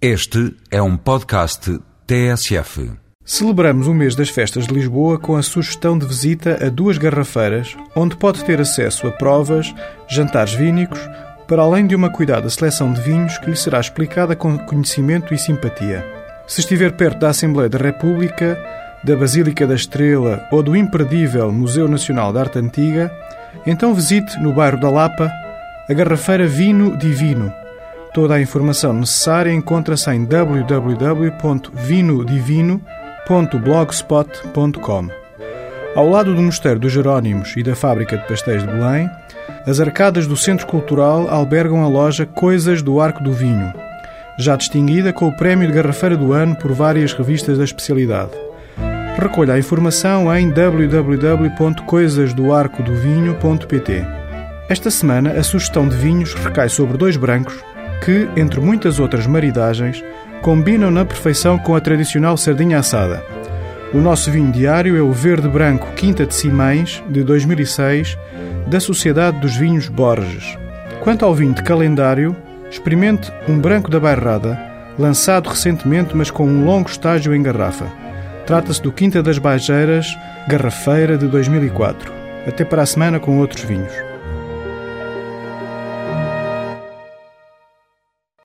Este é um podcast TSF. Celebramos o mês das festas de Lisboa com a sugestão de visita a duas garrafeiras, onde pode ter acesso a provas, jantares vínicos, para além de uma cuidada seleção de vinhos que lhe será explicada com conhecimento e simpatia. Se estiver perto da Assembleia da República, da Basílica da Estrela ou do imperdível Museu Nacional de Arte Antiga, então visite no bairro da Lapa a garrafeira Vino Divino. Toda a informação necessária encontra-se em www.vinodivino.blogspot.com. Ao lado do Mosteiro dos Jerónimos e da Fábrica de Pastéis de Belém, as arcadas do Centro Cultural albergam a loja Coisas do Arco do Vinho, já distinguida com o Prémio de Garrafeira do Ano por várias revistas da especialidade. Recolha a informação em www.coisasdoarcodovinho.pt. Esta semana, a sugestão de vinhos recai sobre dois brancos que, entre muitas outras maridagens, combinam na perfeição com a tradicional sardinha assada. O nosso vinho diário é o Verde Branco Quinta de Simães, de 2006, da Sociedade dos Vinhos Borges. Quanto ao vinho de calendário, experimente um branco da Bairrada, lançado recentemente, mas com um longo estágio em garrafa. Trata-se do Quinta das Baixeiras, Garrafeira de 2004. Até para a semana com outros vinhos.